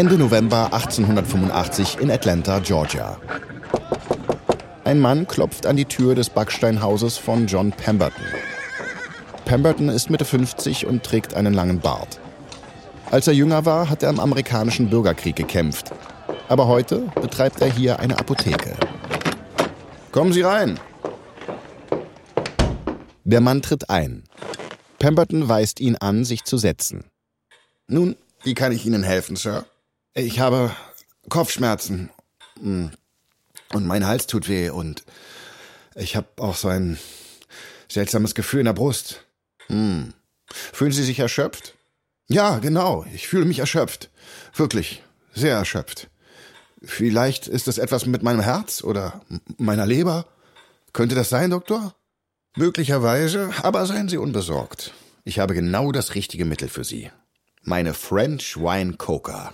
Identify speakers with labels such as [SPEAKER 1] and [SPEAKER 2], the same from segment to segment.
[SPEAKER 1] Ende November 1885 in Atlanta, Georgia. Ein Mann klopft an die Tür des Backsteinhauses von John Pemberton. Pemberton ist Mitte 50 und trägt einen langen Bart. Als er jünger war, hat er im amerikanischen Bürgerkrieg gekämpft. Aber heute betreibt er hier eine Apotheke. Kommen Sie rein. Der Mann tritt ein. Pemberton weist ihn an, sich zu setzen. Nun, wie kann ich Ihnen helfen, Sir? Ich habe Kopfschmerzen. Hm. Und mein Hals tut weh und ich habe auch so ein seltsames Gefühl in der Brust. Hm. Fühlen Sie sich erschöpft? Ja, genau. Ich fühle mich erschöpft. Wirklich. Sehr erschöpft. Vielleicht ist es etwas mit meinem Herz oder meiner Leber. Könnte das sein, Doktor? Möglicherweise, aber seien Sie unbesorgt. Ich habe genau das richtige Mittel für Sie. Meine French Wine Coca.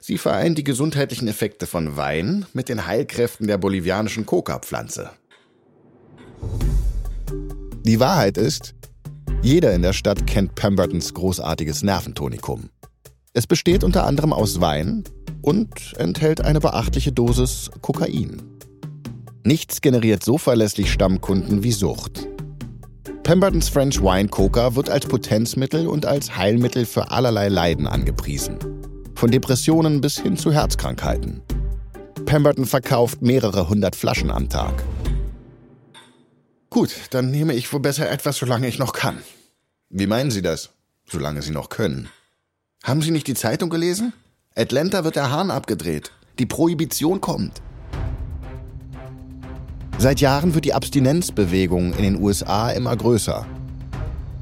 [SPEAKER 1] Sie vereint die gesundheitlichen Effekte von Wein mit den Heilkräften der bolivianischen Coca-Pflanze. Die Wahrheit ist, jeder in der Stadt kennt Pembertons großartiges Nerventonikum. Es besteht unter anderem aus Wein und enthält eine beachtliche Dosis Kokain. Nichts generiert so verlässlich Stammkunden wie Sucht. Pembertons French Wine Coca wird als Potenzmittel und als Heilmittel für allerlei Leiden angepriesen. Von Depressionen bis hin zu Herzkrankheiten. Pemberton verkauft mehrere hundert Flaschen am Tag. Gut, dann nehme ich wohl besser etwas, solange ich noch kann. Wie meinen Sie das? Solange Sie noch können. Haben Sie nicht die Zeitung gelesen? Atlanta wird der Hahn abgedreht. Die Prohibition kommt. Seit Jahren wird die Abstinenzbewegung in den USA immer größer.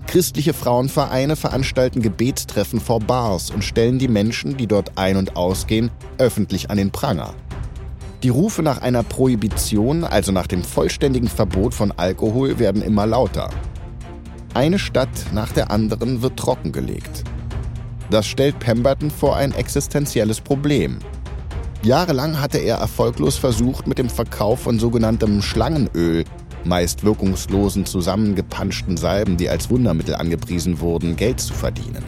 [SPEAKER 1] Christliche Frauenvereine veranstalten Gebetstreffen vor Bars und stellen die Menschen, die dort ein- und ausgehen, öffentlich an den Pranger. Die Rufe nach einer Prohibition, also nach dem vollständigen Verbot von Alkohol, werden immer lauter. Eine Stadt nach der anderen wird trockengelegt. Das stellt Pemberton vor ein existenzielles Problem. Jahrelang hatte er erfolglos versucht, mit dem Verkauf von sogenanntem Schlangenöl, meist wirkungslosen zusammengepanschten Salben, die als Wundermittel angepriesen wurden, Geld zu verdienen.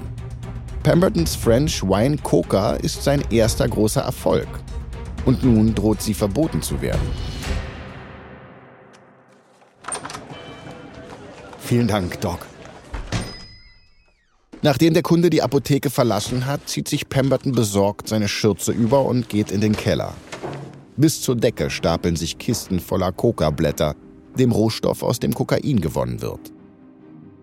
[SPEAKER 1] Pembertons French Wine Coca ist sein erster großer Erfolg. Und nun droht sie verboten zu werden. Vielen Dank, Doc. Nachdem der Kunde die Apotheke verlassen hat, zieht sich Pemberton besorgt seine Schürze über und geht in den Keller. Bis zur Decke stapeln sich Kisten voller Coca-Blätter, dem Rohstoff, aus dem Kokain gewonnen wird.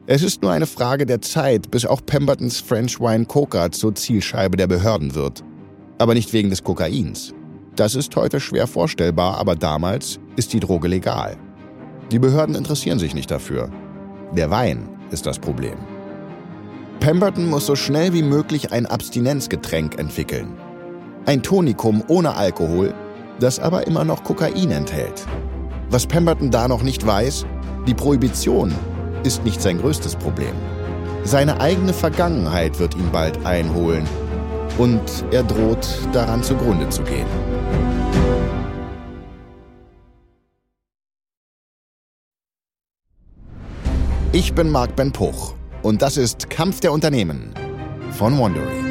[SPEAKER 1] Es ist nur eine Frage der Zeit, bis auch Pembertons French Wine Coca zur Zielscheibe der Behörden wird. Aber nicht wegen des Kokains. Das ist heute schwer vorstellbar, aber damals ist die Droge legal. Die Behörden interessieren sich nicht dafür. Der Wein ist das Problem. Pemberton muss so schnell wie möglich ein Abstinenzgetränk entwickeln. Ein Tonikum ohne Alkohol, das aber immer noch Kokain enthält. Was Pemberton da noch nicht weiß, die Prohibition ist nicht sein größtes Problem. Seine eigene Vergangenheit wird ihn bald einholen und er droht daran zugrunde zu gehen. Ich bin Marc Ben Puch und das ist Kampf der Unternehmen von Wondery.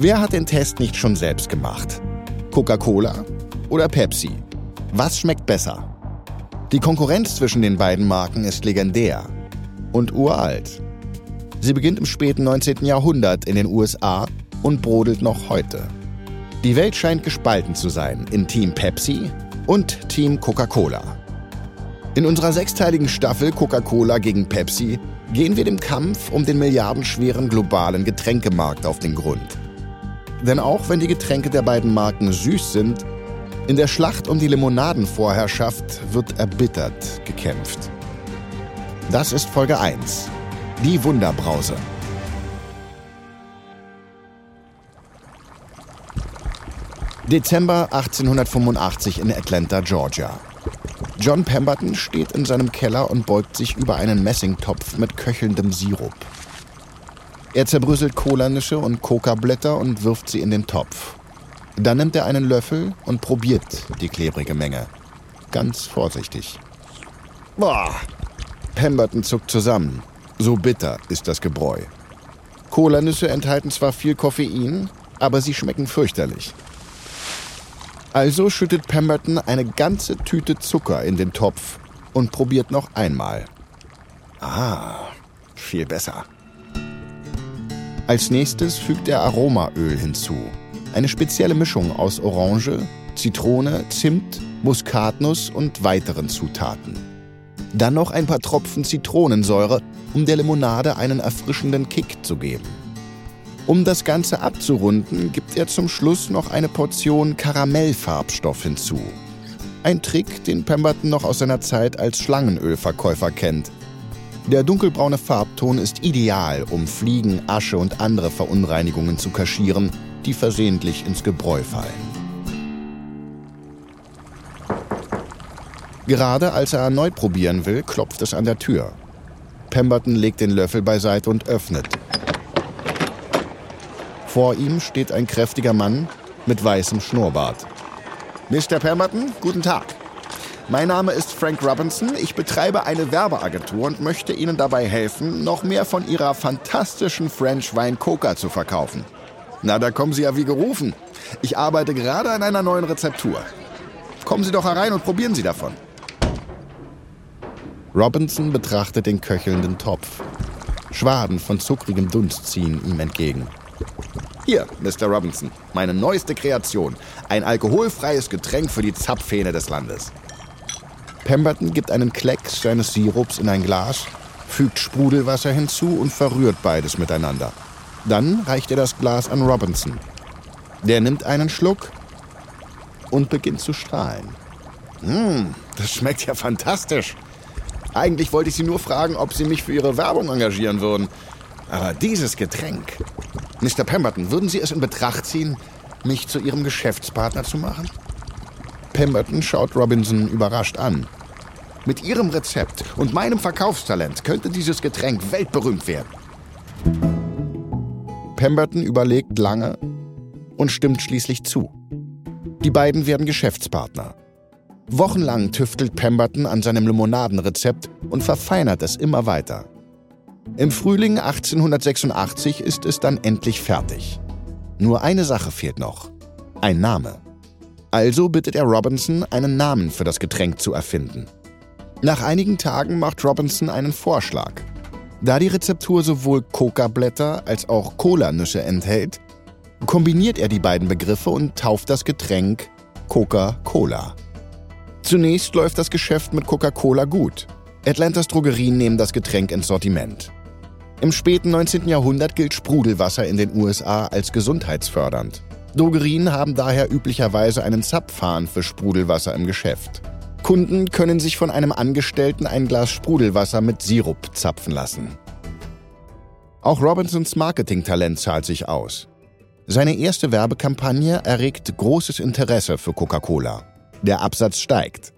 [SPEAKER 1] Wer hat den Test nicht schon selbst gemacht? Coca-Cola oder Pepsi? Was schmeckt besser? Die Konkurrenz zwischen den beiden Marken ist legendär und uralt. Sie beginnt im späten 19. Jahrhundert in den USA und brodelt noch heute. Die Welt scheint gespalten zu sein in Team Pepsi und Team Coca-Cola. In unserer sechsteiligen Staffel Coca-Cola gegen Pepsi gehen wir dem Kampf um den milliardenschweren globalen Getränkemarkt auf den Grund. Denn auch wenn die Getränke der beiden Marken süß sind, in der Schlacht um die Limonadenvorherrschaft wird erbittert gekämpft. Das ist Folge 1. Die Wunderbrause. Dezember 1885 in Atlanta, Georgia. John Pemberton steht in seinem Keller und beugt sich über einen Messingtopf mit köchelndem Sirup. Er zerbröselt Kolanüsse und Kokablätter und wirft sie in den Topf. Dann nimmt er einen Löffel und probiert die klebrige Menge. Ganz vorsichtig. Boah! Pemberton zuckt zusammen. So bitter ist das Gebräu. Kolanüsse enthalten zwar viel Koffein, aber sie schmecken fürchterlich. Also schüttet Pemberton eine ganze Tüte Zucker in den Topf und probiert noch einmal. Ah, viel besser. Als nächstes fügt er Aromaöl hinzu. Eine spezielle Mischung aus Orange, Zitrone, Zimt, Muskatnuss und weiteren Zutaten. Dann noch ein paar Tropfen Zitronensäure, um der Limonade einen erfrischenden Kick zu geben. Um das Ganze abzurunden, gibt er zum Schluss noch eine Portion Karamellfarbstoff hinzu. Ein Trick, den Pemberton noch aus seiner Zeit als Schlangenölverkäufer kennt. Der dunkelbraune Farbton ist ideal, um Fliegen, Asche und andere Verunreinigungen zu kaschieren, die versehentlich ins Gebräu fallen. Gerade als er erneut probieren will, klopft es an der Tür. Pemberton legt den Löffel beiseite und öffnet. Vor ihm steht ein kräftiger Mann mit weißem Schnurrbart. Mr. Pemberton, guten Tag. Mein Name ist Frank Robinson. Ich betreibe eine Werbeagentur und möchte Ihnen dabei helfen, noch mehr von Ihrer fantastischen French Wine Coca zu verkaufen. Na, da kommen Sie ja wie gerufen. Ich arbeite gerade an einer neuen Rezeptur. Kommen Sie doch herein und probieren Sie davon. Robinson betrachtet den köchelnden Topf. Schwaden von zuckrigem Dunst ziehen ihm entgegen. Hier, Mr. Robinson, meine neueste Kreation. Ein alkoholfreies Getränk für die Zapfhähne des Landes. Pemberton gibt einen Klecks seines Sirups in ein Glas, fügt Sprudelwasser hinzu und verrührt beides miteinander. Dann reicht er das Glas an Robinson. Der nimmt einen Schluck und beginnt zu strahlen. Hm, das schmeckt ja fantastisch. Eigentlich wollte ich Sie nur fragen, ob Sie mich für Ihre Werbung engagieren würden. Aber dieses Getränk. Mr. Pemberton, würden Sie es in Betracht ziehen, mich zu Ihrem Geschäftspartner zu machen? Pemberton schaut Robinson überrascht an. Mit Ihrem Rezept und meinem Verkaufstalent könnte dieses Getränk weltberühmt werden. Pemberton überlegt lange und stimmt schließlich zu. Die beiden werden Geschäftspartner. Wochenlang tüftelt Pemberton an seinem Limonadenrezept und verfeinert es immer weiter. Im Frühling 1886 ist es dann endlich fertig. Nur eine Sache fehlt noch. Ein Name. Also bittet er Robinson, einen Namen für das Getränk zu erfinden. Nach einigen Tagen macht Robinson einen Vorschlag. Da die Rezeptur sowohl Coca-Blätter als auch Cola-Nüsse enthält, kombiniert er die beiden Begriffe und tauft das Getränk Coca-Cola. Zunächst läuft das Geschäft mit Coca-Cola gut. Atlantas Drogerien nehmen das Getränk ins Sortiment. Im späten 19. Jahrhundert gilt Sprudelwasser in den USA als gesundheitsfördernd. Drogerien haben daher üblicherweise einen Zapfhahn für Sprudelwasser im Geschäft. Kunden können sich von einem Angestellten ein Glas Sprudelwasser mit Sirup zapfen lassen. Auch Robinsons Marketingtalent zahlt sich aus. Seine erste Werbekampagne erregt großes Interesse für Coca-Cola. Der Absatz steigt.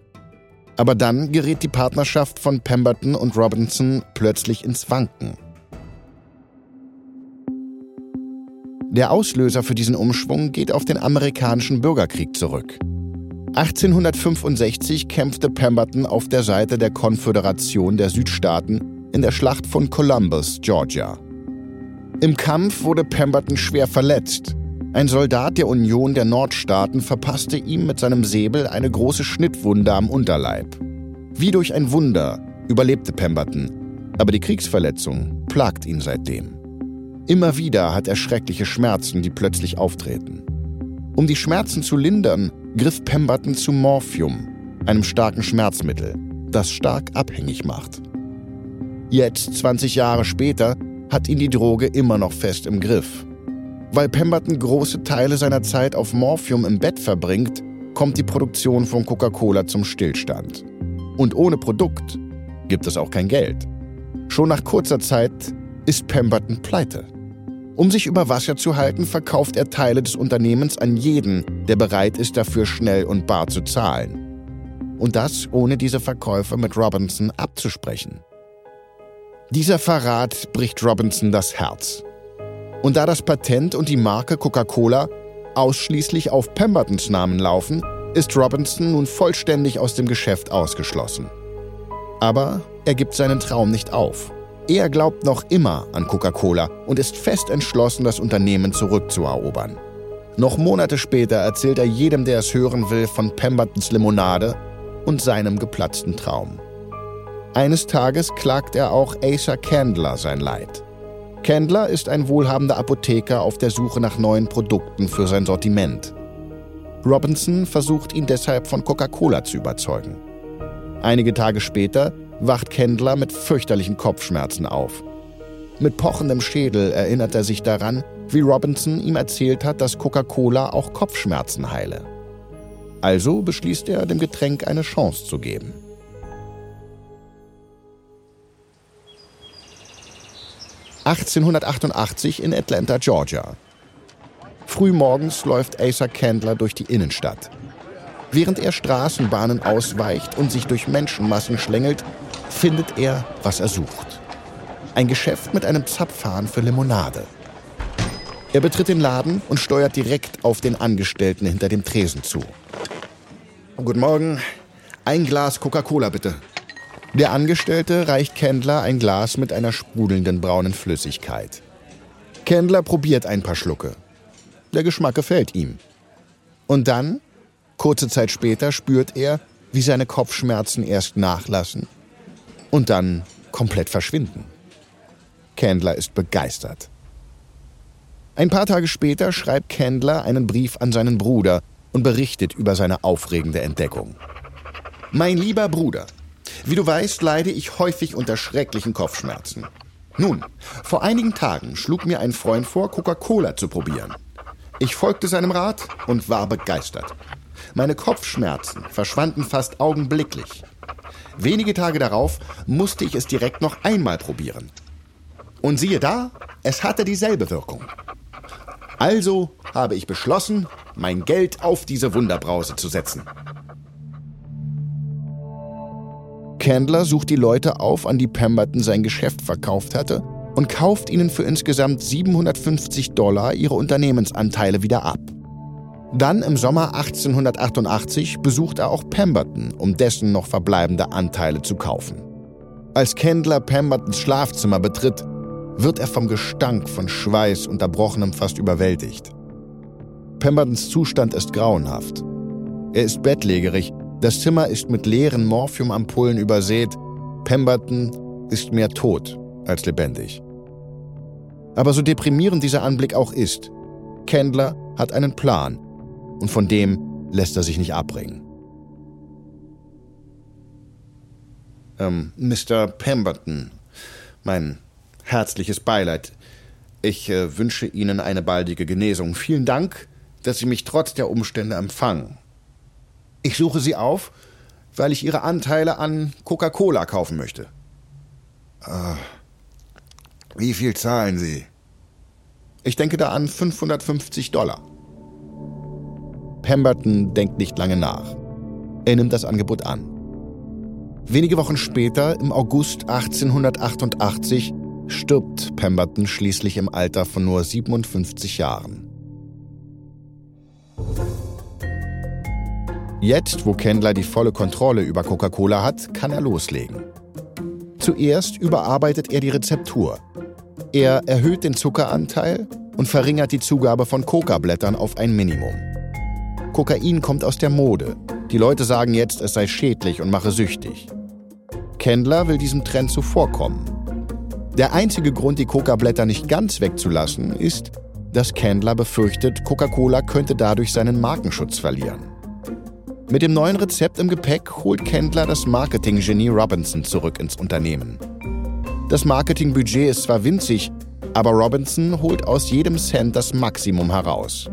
[SPEAKER 1] Aber dann gerät die Partnerschaft von Pemberton und Robinson plötzlich ins Wanken. Der Auslöser für diesen Umschwung geht auf den amerikanischen Bürgerkrieg zurück. 1865 kämpfte Pemberton auf der Seite der Konföderation der Südstaaten in der Schlacht von Columbus, Georgia. Im Kampf wurde Pemberton schwer verletzt. Ein Soldat der Union der Nordstaaten verpasste ihm mit seinem Säbel eine große Schnittwunde am Unterleib. Wie durch ein Wunder überlebte Pemberton, aber die Kriegsverletzung plagt ihn seitdem. Immer wieder hat er schreckliche Schmerzen, die plötzlich auftreten. Um die Schmerzen zu lindern, griff Pemberton zu Morphium, einem starken Schmerzmittel, das stark abhängig macht. Jetzt, 20 Jahre später, hat ihn die Droge immer noch fest im Griff. Weil Pemberton große Teile seiner Zeit auf Morphium im Bett verbringt, kommt die Produktion von Coca-Cola zum Stillstand. Und ohne Produkt gibt es auch kein Geld. Schon nach kurzer Zeit ist Pemberton pleite. Um sich über Wasser zu halten, verkauft er Teile des Unternehmens an jeden, der bereit ist, dafür schnell und bar zu zahlen. Und das ohne diese Verkäufe mit Robinson abzusprechen. Dieser Verrat bricht Robinson das Herz. Und da das Patent und die Marke Coca-Cola ausschließlich auf Pembertons Namen laufen, ist Robinson nun vollständig aus dem Geschäft ausgeschlossen. Aber er gibt seinen Traum nicht auf. Er glaubt noch immer an Coca-Cola und ist fest entschlossen, das Unternehmen zurückzuerobern. Noch Monate später erzählt er jedem, der es hören will, von Pembertons Limonade und seinem geplatzten Traum. Eines Tages klagt er auch Asa Candler sein Leid. Candler ist ein wohlhabender Apotheker auf der Suche nach neuen Produkten für sein Sortiment. Robinson versucht ihn deshalb von Coca-Cola zu überzeugen. Einige Tage später wacht Kendler mit fürchterlichen Kopfschmerzen auf. Mit pochendem Schädel erinnert er sich daran, wie Robinson ihm erzählt hat, dass Coca-Cola auch Kopfschmerzen heile. Also beschließt er, dem Getränk eine Chance zu geben. (1888) in Atlanta, Georgia. Frühmorgens läuft Asa Candler durch die Innenstadt. Während er Straßenbahnen ausweicht und sich durch Menschenmassen schlängelt, findet er, was er sucht. Ein Geschäft mit einem Zapfhahn für Limonade. Er betritt den Laden und steuert direkt auf den Angestellten hinter dem Tresen zu. Guten Morgen. Ein Glas Coca-Cola bitte. Der Angestellte reicht Kendler ein Glas mit einer sprudelnden braunen Flüssigkeit. Kendler probiert ein paar Schlucke. Der Geschmack gefällt ihm. Und dann, kurze Zeit später, spürt er, wie seine Kopfschmerzen erst nachlassen und dann komplett verschwinden. Candler ist begeistert. Ein paar Tage später schreibt Candler einen Brief an seinen Bruder und berichtet über seine aufregende Entdeckung. Mein lieber Bruder, wie du weißt, leide ich häufig unter schrecklichen Kopfschmerzen. Nun, vor einigen Tagen schlug mir ein Freund vor, Coca-Cola zu probieren. Ich folgte seinem Rat und war begeistert. Meine Kopfschmerzen verschwanden fast augenblicklich. Wenige Tage darauf musste ich es direkt noch einmal probieren. Und siehe da, es hatte dieselbe Wirkung. Also habe ich beschlossen, mein Geld auf diese Wunderbrause zu setzen. Candler sucht die Leute auf, an die Pemberton sein Geschäft verkauft hatte und kauft ihnen für insgesamt 750 Dollar ihre Unternehmensanteile wieder ab. Dann im Sommer 1888 besucht er auch Pemberton, um dessen noch verbleibende Anteile zu kaufen. Als Kendler Pembertons Schlafzimmer betritt, wird er vom Gestank von Schweiß und Erbrochenem fast überwältigt. Pembertons Zustand ist grauenhaft. Er ist bettlägerig, das Zimmer ist mit leeren Morphiumampullen übersät, Pemberton ist mehr tot als lebendig. Aber so deprimierend dieser Anblick auch ist, Kendler hat einen Plan und von dem lässt er sich nicht abbringen. Ähm, Mr. Pemberton, mein herzliches Beileid. Ich äh, wünsche Ihnen eine baldige Genesung. Vielen Dank, dass Sie mich trotz der Umstände empfangen. Ich suche Sie auf, weil ich Ihre Anteile an Coca-Cola kaufen möchte. Äh, wie viel zahlen Sie? Ich denke da an 550 Dollar. Pemberton denkt nicht lange nach. Er nimmt das Angebot an. Wenige Wochen später, im August 1888, stirbt Pemberton schließlich im Alter von nur 57 Jahren. Jetzt, wo Kendler die volle Kontrolle über Coca-Cola hat, kann er loslegen. Zuerst überarbeitet er die Rezeptur. Er erhöht den Zuckeranteil und verringert die Zugabe von Coca-Blättern auf ein Minimum. Kokain kommt aus der Mode. Die Leute sagen jetzt, es sei schädlich und mache süchtig. Kendler will diesem Trend zuvorkommen. Der einzige Grund, die Coca-Blätter nicht ganz wegzulassen, ist, dass Kendler befürchtet, Coca-Cola könnte dadurch seinen Markenschutz verlieren. Mit dem neuen Rezept im Gepäck holt Kendler das Marketing-Genie Robinson zurück ins Unternehmen. Das Marketingbudget ist zwar winzig, aber Robinson holt aus jedem Cent das Maximum heraus.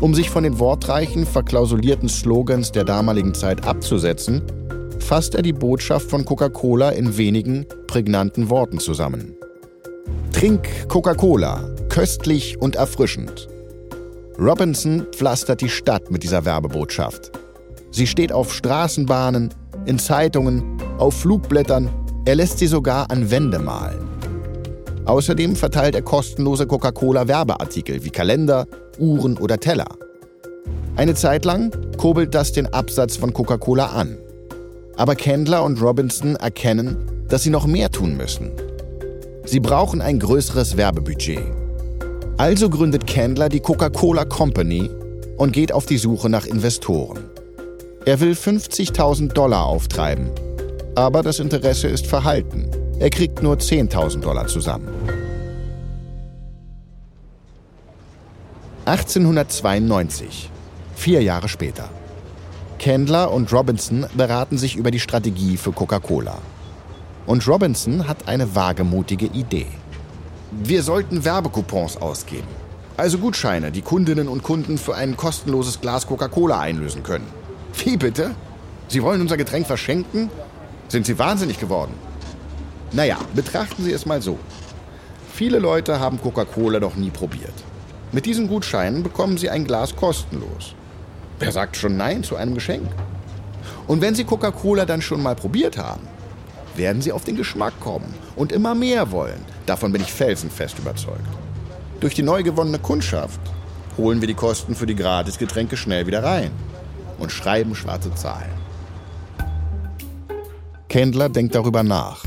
[SPEAKER 1] Um sich von den wortreichen, verklausulierten Slogans der damaligen Zeit abzusetzen, fasst er die Botschaft von Coca-Cola in wenigen, prägnanten Worten zusammen. Trink Coca-Cola, köstlich und erfrischend. Robinson pflastert die Stadt mit dieser Werbebotschaft. Sie steht auf Straßenbahnen, in Zeitungen, auf Flugblättern. Er lässt sie sogar an Wände malen. Außerdem verteilt er kostenlose Coca-Cola-Werbeartikel wie Kalender, Uhren oder Teller. Eine Zeit lang kurbelt das den Absatz von Coca-Cola an. Aber Candler und Robinson erkennen, dass sie noch mehr tun müssen. Sie brauchen ein größeres Werbebudget. Also gründet Candler die Coca-Cola Company und geht auf die Suche nach Investoren. Er will 50.000 Dollar auftreiben, aber das Interesse ist verhalten. Er kriegt nur 10.000 Dollar zusammen. 1892, vier Jahre später. Candler und Robinson beraten sich über die Strategie für Coca-Cola. Und Robinson hat eine wagemutige Idee. Wir sollten Werbecoupons ausgeben. Also Gutscheine, die Kundinnen und Kunden für ein kostenloses Glas Coca-Cola einlösen können. Wie bitte? Sie wollen unser Getränk verschenken? Sind Sie wahnsinnig geworden? Naja, betrachten Sie es mal so. Viele Leute haben Coca-Cola noch nie probiert. Mit diesen Gutscheinen bekommen Sie ein Glas kostenlos. Wer sagt schon Nein zu einem Geschenk? Und wenn Sie Coca-Cola dann schon mal probiert haben, werden Sie auf den Geschmack kommen und immer mehr wollen. Davon bin ich felsenfest überzeugt. Durch die neu gewonnene Kundschaft holen wir die Kosten für die Gratisgetränke schnell wieder rein und schreiben schwarze Zahlen. Kendler denkt darüber nach.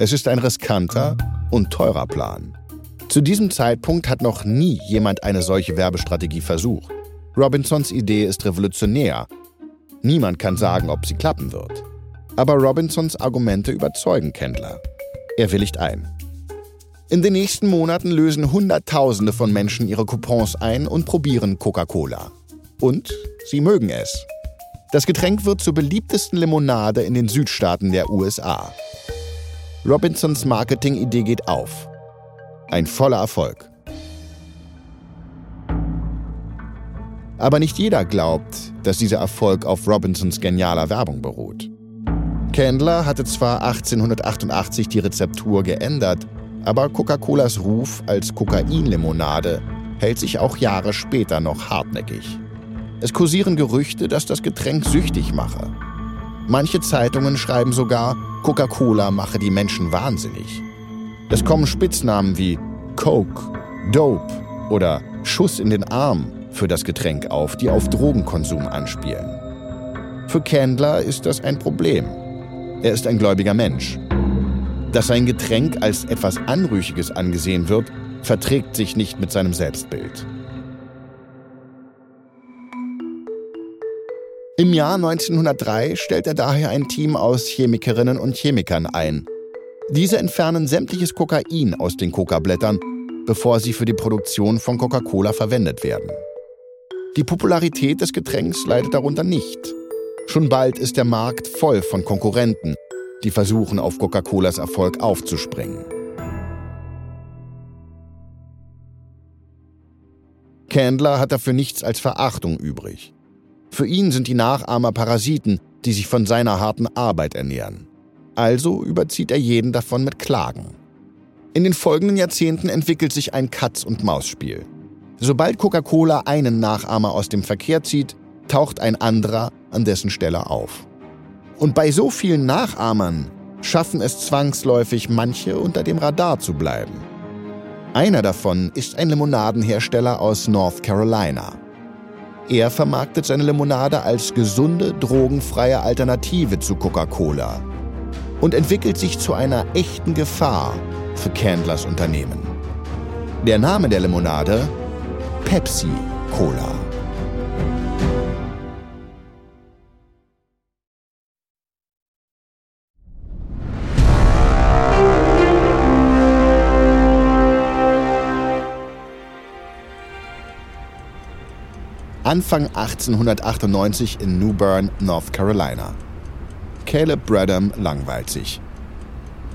[SPEAKER 1] Es ist ein riskanter und teurer Plan. Zu diesem Zeitpunkt hat noch nie jemand eine solche Werbestrategie versucht. Robinsons Idee ist revolutionär. Niemand kann sagen, ob sie klappen wird. Aber Robinsons Argumente überzeugen Kendler. Er willigt ein. In den nächsten Monaten lösen Hunderttausende von Menschen ihre Coupons ein und probieren Coca-Cola. Und sie mögen es. Das Getränk wird zur beliebtesten Limonade in den Südstaaten der USA. Robinsons Marketingidee geht auf. Ein voller Erfolg. Aber nicht jeder glaubt, dass dieser Erfolg auf Robinsons genialer Werbung beruht. Candler hatte zwar 1888 die Rezeptur geändert, aber Coca-Colas Ruf als Kokainlimonade hält sich auch Jahre später noch hartnäckig. Es kursieren Gerüchte, dass das Getränk süchtig mache. Manche Zeitungen schreiben sogar, Coca-Cola mache die Menschen wahnsinnig. Es kommen Spitznamen wie Coke, Dope oder Schuss in den Arm für das Getränk auf, die auf Drogenkonsum anspielen. Für Candler ist das ein Problem. Er ist ein gläubiger Mensch. Dass sein Getränk als etwas Anrüchiges angesehen wird, verträgt sich nicht mit seinem Selbstbild. Im Jahr 1903 stellt er daher ein Team aus Chemikerinnen und Chemikern ein. Diese entfernen sämtliches Kokain aus den Coca-Blättern, bevor sie für die Produktion von Coca-Cola verwendet werden. Die Popularität des Getränks leidet darunter nicht. Schon bald ist der Markt voll von Konkurrenten, die versuchen, auf Coca-Colas Erfolg aufzuspringen. Candler hat dafür nichts als Verachtung übrig. Für ihn sind die Nachahmer Parasiten, die sich von seiner harten Arbeit ernähren. Also überzieht er jeden davon mit Klagen. In den folgenden Jahrzehnten entwickelt sich ein Katz-und-Maus-Spiel. Sobald Coca-Cola einen Nachahmer aus dem Verkehr zieht, taucht ein anderer an dessen Stelle auf. Und bei so vielen Nachahmern schaffen es zwangsläufig manche unter dem Radar zu bleiben. Einer davon ist ein Limonadenhersteller aus North Carolina. Er vermarktet seine Limonade als gesunde, drogenfreie Alternative zu Coca-Cola und entwickelt sich zu einer echten Gefahr für Candlers Unternehmen. Der Name der Limonade Pepsi Cola. Anfang 1898 in New Bern, North Carolina. Caleb Bradham langweilt sich.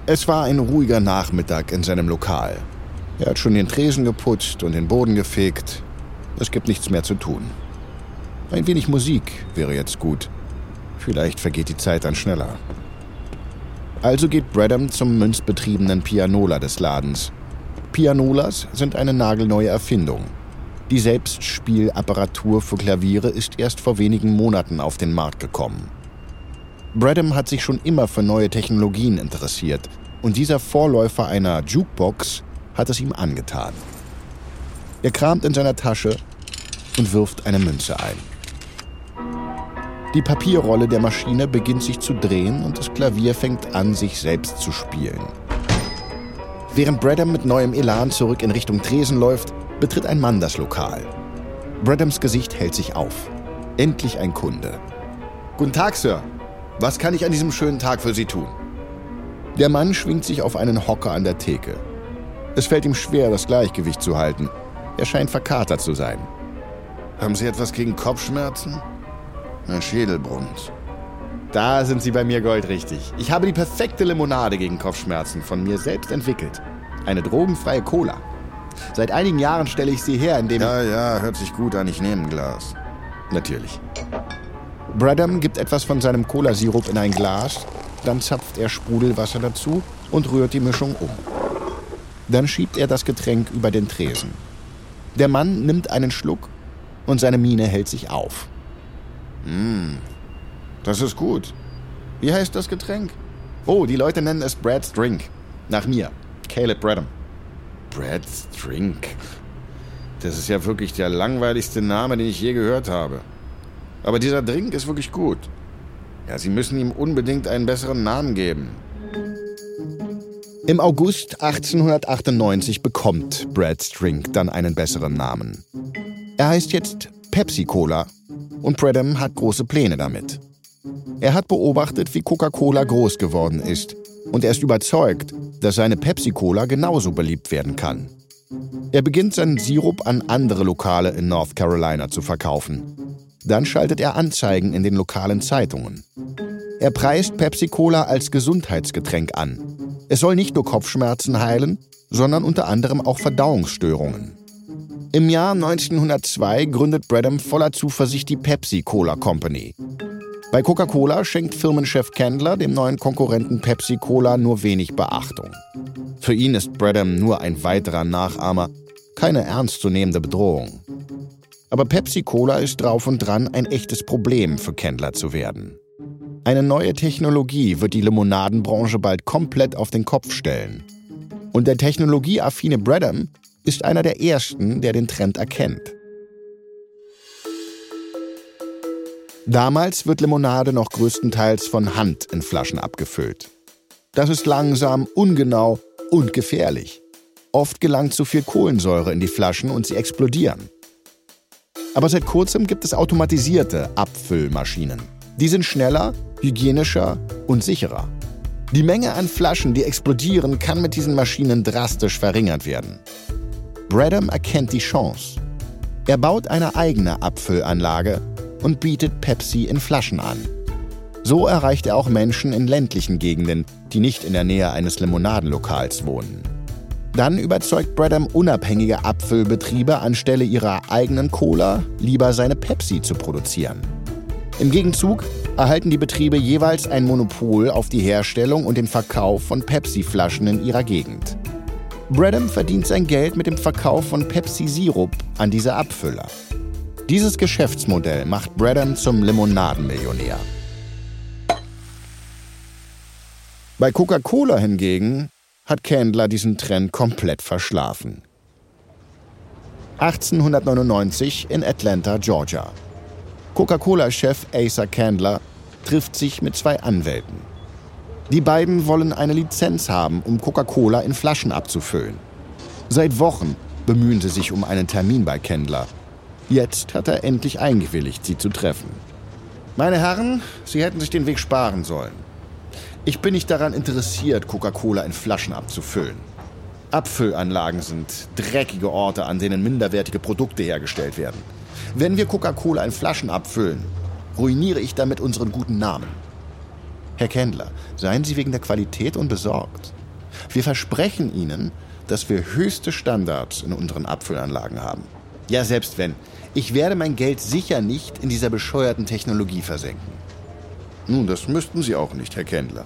[SPEAKER 1] Es war ein ruhiger Nachmittag in seinem Lokal. Er hat schon den Tresen geputzt und den Boden gefegt. Es gibt nichts mehr zu tun. Ein wenig Musik wäre jetzt gut. Vielleicht vergeht die Zeit dann schneller. Also geht Bradham zum münzbetriebenen Pianola des Ladens. Pianolas sind eine nagelneue Erfindung. Die Selbstspielapparatur für Klaviere ist erst vor wenigen Monaten auf den Markt gekommen. Bradham hat sich schon immer für neue Technologien interessiert und dieser Vorläufer einer Jukebox hat es ihm angetan. Er kramt in seiner Tasche und wirft eine Münze ein. Die Papierrolle der Maschine beginnt sich zu drehen und das Klavier fängt an, sich selbst zu spielen. Während Bradham mit neuem Elan zurück in Richtung Tresen läuft, betritt ein Mann das Lokal. Bradhams Gesicht hält sich auf. Endlich ein Kunde. Guten Tag, Sir. Was kann ich an diesem schönen Tag für Sie tun? Der Mann schwingt sich auf einen Hocker an der Theke. Es fällt ihm schwer, das Gleichgewicht zu halten. Er scheint verkatert zu sein. Haben Sie etwas gegen Kopfschmerzen? Ein Schädelbrunst. Da sind Sie bei mir goldrichtig. Ich habe die perfekte Limonade gegen Kopfschmerzen von mir selbst entwickelt. Eine drogenfreie Cola. Seit einigen Jahren stelle ich sie her, indem... Ja, ja, hört sich gut an. Ich nehme ein Glas. Natürlich. Bradham gibt etwas von seinem Cola-Sirup in ein Glas, dann zapft er Sprudelwasser dazu und rührt die Mischung um. Dann schiebt er das Getränk über den Tresen. Der Mann nimmt einen Schluck und seine Miene hält sich auf. Mmh, das ist gut. Wie heißt das Getränk? Oh, die Leute nennen es Brad's Drink. Nach mir, Caleb Bradham. Brad's Drink. Das ist ja wirklich der langweiligste Name, den ich je gehört habe. Aber dieser Drink ist wirklich gut. Ja, Sie müssen ihm unbedingt einen besseren Namen geben. Im August 1898 bekommt Brad's Drink dann einen besseren Namen. Er heißt jetzt Pepsi Cola und Bradham hat große Pläne damit. Er hat beobachtet, wie Coca-Cola groß geworden ist und er ist überzeugt, dass seine Pepsi Cola genauso beliebt werden kann. Er beginnt seinen Sirup an andere Lokale in North Carolina zu verkaufen. Dann schaltet er Anzeigen in den lokalen Zeitungen. Er preist Pepsi Cola als Gesundheitsgetränk an. Es soll nicht nur Kopfschmerzen heilen, sondern unter anderem auch Verdauungsstörungen. Im Jahr 1902 gründet Bradham voller Zuversicht die Pepsi Cola Company. Bei Coca-Cola schenkt Firmenchef Candler dem neuen Konkurrenten Pepsi Cola nur wenig Beachtung. Für ihn ist Bradham nur ein weiterer Nachahmer, keine ernstzunehmende Bedrohung. Aber Pepsi Cola ist drauf und dran, ein echtes Problem für Kendler zu werden. Eine neue Technologie wird die Limonadenbranche bald komplett auf den Kopf stellen. Und der technologieaffine Bradham ist einer der ersten, der den Trend erkennt. Damals wird Limonade noch größtenteils von Hand in Flaschen abgefüllt. Das ist langsam, ungenau und gefährlich. Oft gelangt zu viel Kohlensäure in die Flaschen und sie explodieren. Aber seit kurzem gibt es automatisierte Abfüllmaschinen. Die sind schneller, hygienischer und sicherer. Die Menge an Flaschen, die explodieren, kann mit diesen Maschinen drastisch verringert werden. Bradham erkennt die Chance. Er baut eine eigene Abfüllanlage und bietet Pepsi in Flaschen an. So erreicht er auch Menschen in ländlichen Gegenden, die nicht in der Nähe eines Limonadenlokals wohnen. Dann überzeugt Bradham unabhängige Abfüllbetriebe anstelle ihrer eigenen Cola lieber seine Pepsi zu produzieren. Im Gegenzug erhalten die Betriebe jeweils ein Monopol auf die Herstellung und den Verkauf von Pepsi-Flaschen in ihrer Gegend. Bradham verdient sein Geld mit dem Verkauf von Pepsi-Sirup an diese Abfüller. Dieses Geschäftsmodell macht Bradham zum Limonadenmillionär. Bei Coca-Cola hingegen hat Candler diesen Trend komplett verschlafen. 1899 in Atlanta, Georgia. Coca-Cola-Chef Asa Candler trifft sich mit zwei Anwälten. Die beiden wollen eine Lizenz haben, um Coca-Cola in Flaschen abzufüllen. Seit Wochen bemühen sie sich um einen Termin bei Candler. Jetzt hat er endlich eingewilligt, sie zu treffen. Meine Herren, Sie hätten sich den Weg sparen sollen. Ich bin nicht daran interessiert, Coca-Cola in Flaschen abzufüllen. Abfüllanlagen sind dreckige Orte, an denen minderwertige Produkte hergestellt werden. Wenn wir Coca-Cola in Flaschen abfüllen, ruiniere ich damit unseren guten Namen. Herr Kendler, seien Sie wegen der Qualität unbesorgt. Wir versprechen Ihnen, dass wir höchste Standards in unseren Abfüllanlagen haben. Ja, selbst wenn. Ich werde mein Geld sicher nicht in dieser bescheuerten Technologie versenken. Nun, das müssten Sie auch nicht, Herr Kendler.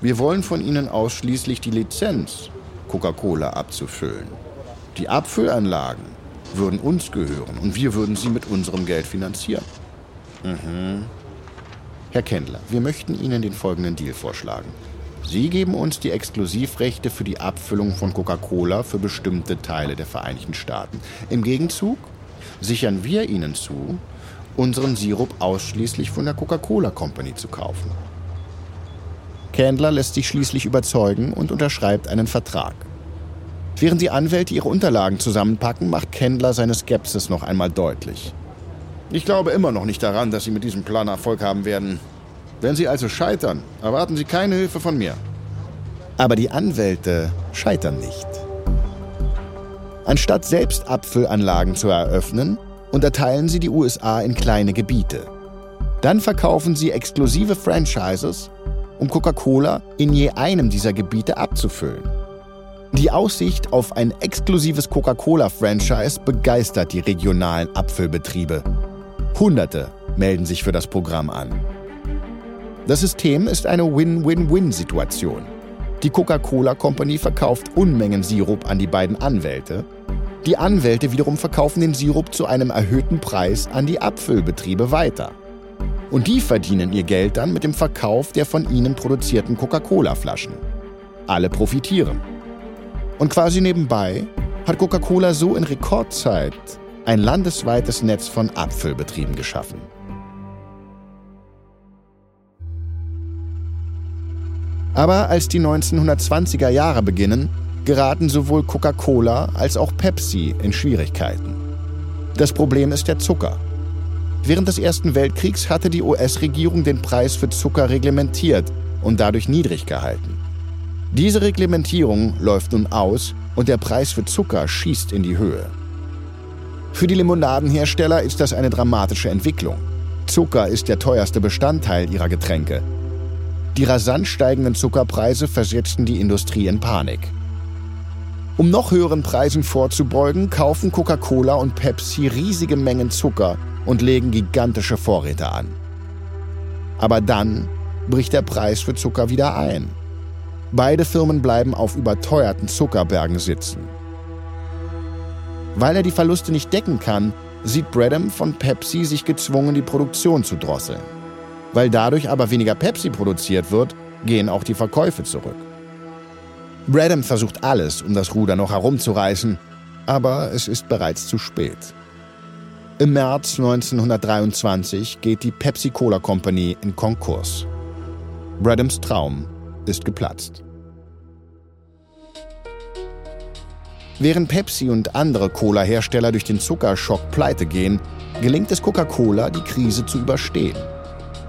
[SPEAKER 1] Wir wollen von Ihnen ausschließlich die Lizenz, Coca-Cola abzufüllen. Die Abfüllanlagen, würden uns gehören und wir würden sie mit unserem Geld finanzieren. Mhm. Herr Kendler, wir möchten Ihnen den folgenden Deal vorschlagen. Sie geben uns die Exklusivrechte für die Abfüllung von Coca-Cola für bestimmte Teile der Vereinigten Staaten. Im Gegenzug sichern wir Ihnen zu, unseren Sirup ausschließlich von der Coca-Cola Company zu kaufen. Candler lässt sich schließlich überzeugen und unterschreibt einen Vertrag. Während die Anwälte ihre Unterlagen zusammenpacken, macht Kendler seine Skepsis noch einmal deutlich. Ich glaube immer noch nicht daran, dass Sie mit diesem Plan Erfolg haben werden. Wenn Sie also scheitern, erwarten Sie keine Hilfe von mir. Aber die Anwälte scheitern nicht. Anstatt selbst Abfüllanlagen zu eröffnen, unterteilen sie die USA in kleine Gebiete. Dann verkaufen sie exklusive Franchises, um Coca-Cola in je einem dieser Gebiete abzufüllen. Die Aussicht auf ein exklusives Coca-Cola-Franchise begeistert die regionalen Abfüllbetriebe. Hunderte melden sich für das Programm an. Das System ist eine Win-Win-Win-Situation. Die Coca-Cola Company verkauft Unmengen Sirup an die beiden Anwälte. Die Anwälte wiederum verkaufen den Sirup zu einem erhöhten Preis an die Abfüllbetriebe weiter. Und die verdienen ihr Geld dann mit dem Verkauf der von ihnen produzierten Coca-Cola-Flaschen. Alle profitieren. Und quasi nebenbei hat Coca-Cola so in Rekordzeit ein landesweites Netz von Abfüllbetrieben geschaffen. Aber als die 1920er Jahre beginnen, geraten sowohl Coca-Cola als auch Pepsi in Schwierigkeiten. Das Problem ist der Zucker. Während des Ersten Weltkriegs hatte die US-Regierung den Preis für Zucker reglementiert und dadurch niedrig gehalten. Diese Reglementierung läuft nun aus und der Preis für Zucker schießt in die Höhe. Für die Limonadenhersteller ist das eine dramatische Entwicklung. Zucker ist der teuerste Bestandteil ihrer Getränke die rasant steigenden Zuckerpreise versetzten die Industrie in Panik. Um noch höheren Preisen vorzubeugen, kaufen Coca-Cola und Pepsi riesige Mengen Zucker und legen gigantische Vorräte an. Aber dann bricht der Preis für Zucker wieder ein. Beide Firmen bleiben auf überteuerten Zuckerbergen sitzen. Weil er die Verluste nicht decken kann, sieht Bradham von Pepsi sich gezwungen, die Produktion zu drosseln. Weil dadurch aber weniger Pepsi produziert wird, gehen auch die Verkäufe zurück. Bradham versucht alles, um das Ruder noch herumzureißen, aber es ist bereits zu spät. Im März 1923 geht die Pepsi-Cola Company in Konkurs. Bradhams Traum ist geplatzt. Während Pepsi und andere Cola-Hersteller durch den Zuckerschock pleite gehen, gelingt es Coca-Cola, die Krise zu überstehen.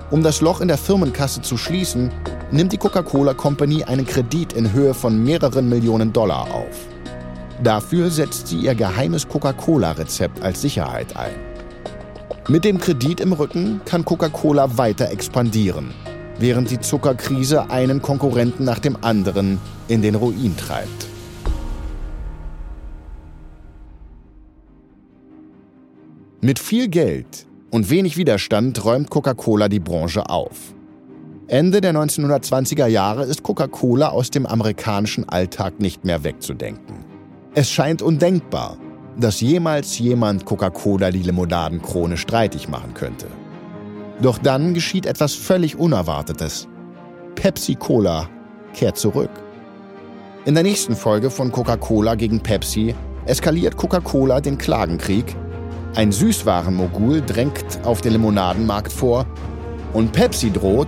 [SPEAKER 1] Um das Loch in der Firmenkasse zu schließen, nimmt die Coca-Cola Company einen Kredit in Höhe von mehreren Millionen Dollar auf. Dafür setzt sie ihr geheimes Coca-Cola-Rezept als Sicherheit ein. Mit dem Kredit im Rücken kann Coca-Cola weiter expandieren, während die Zuckerkrise einen Konkurrenten nach dem anderen in den Ruin treibt. Mit viel Geld und wenig Widerstand räumt Coca-Cola die Branche auf. Ende der 1920er Jahre ist Coca-Cola aus dem amerikanischen Alltag nicht mehr wegzudenken. Es scheint undenkbar, dass jemals jemand Coca-Cola die Limonadenkrone streitig machen könnte. Doch dann geschieht etwas völlig Unerwartetes. Pepsi-Cola kehrt zurück. In der nächsten Folge von Coca-Cola gegen Pepsi eskaliert Coca-Cola den Klagenkrieg ein Süßwarenmogul drängt auf den Limonadenmarkt vor und Pepsi droht,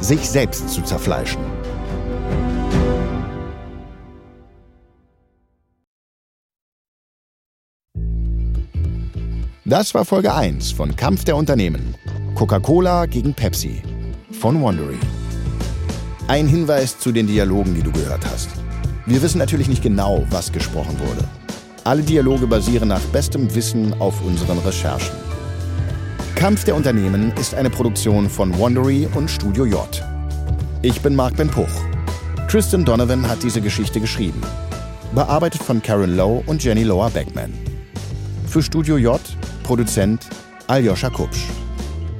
[SPEAKER 1] sich selbst zu zerfleischen. Das war Folge 1 von Kampf der Unternehmen. Coca-Cola gegen Pepsi von Wondery. Ein Hinweis zu den Dialogen, die du gehört hast. Wir wissen natürlich nicht genau, was gesprochen wurde. Alle Dialoge basieren nach bestem Wissen auf unseren Recherchen. Kampf der Unternehmen ist eine Produktion von Wondery und Studio J. Ich bin Mark Ben Puch. Tristan Donovan hat diese Geschichte geschrieben. Bearbeitet von Karen Lowe und Jenny Lower Beckman. Für Studio J Produzent Aljoscha Kupsch.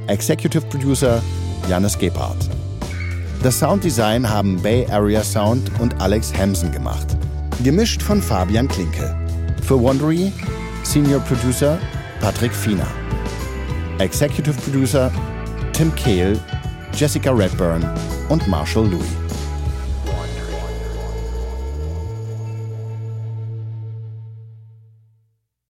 [SPEAKER 1] Executive Producer Janis Gebhardt. Das Sounddesign haben Bay Area Sound und Alex Hamsen gemacht. Gemischt von Fabian Klinke. Für Wondery Senior Producer Patrick Fiener. Executive Producer Tim Kehl, Jessica Redburn und Marshall Louis.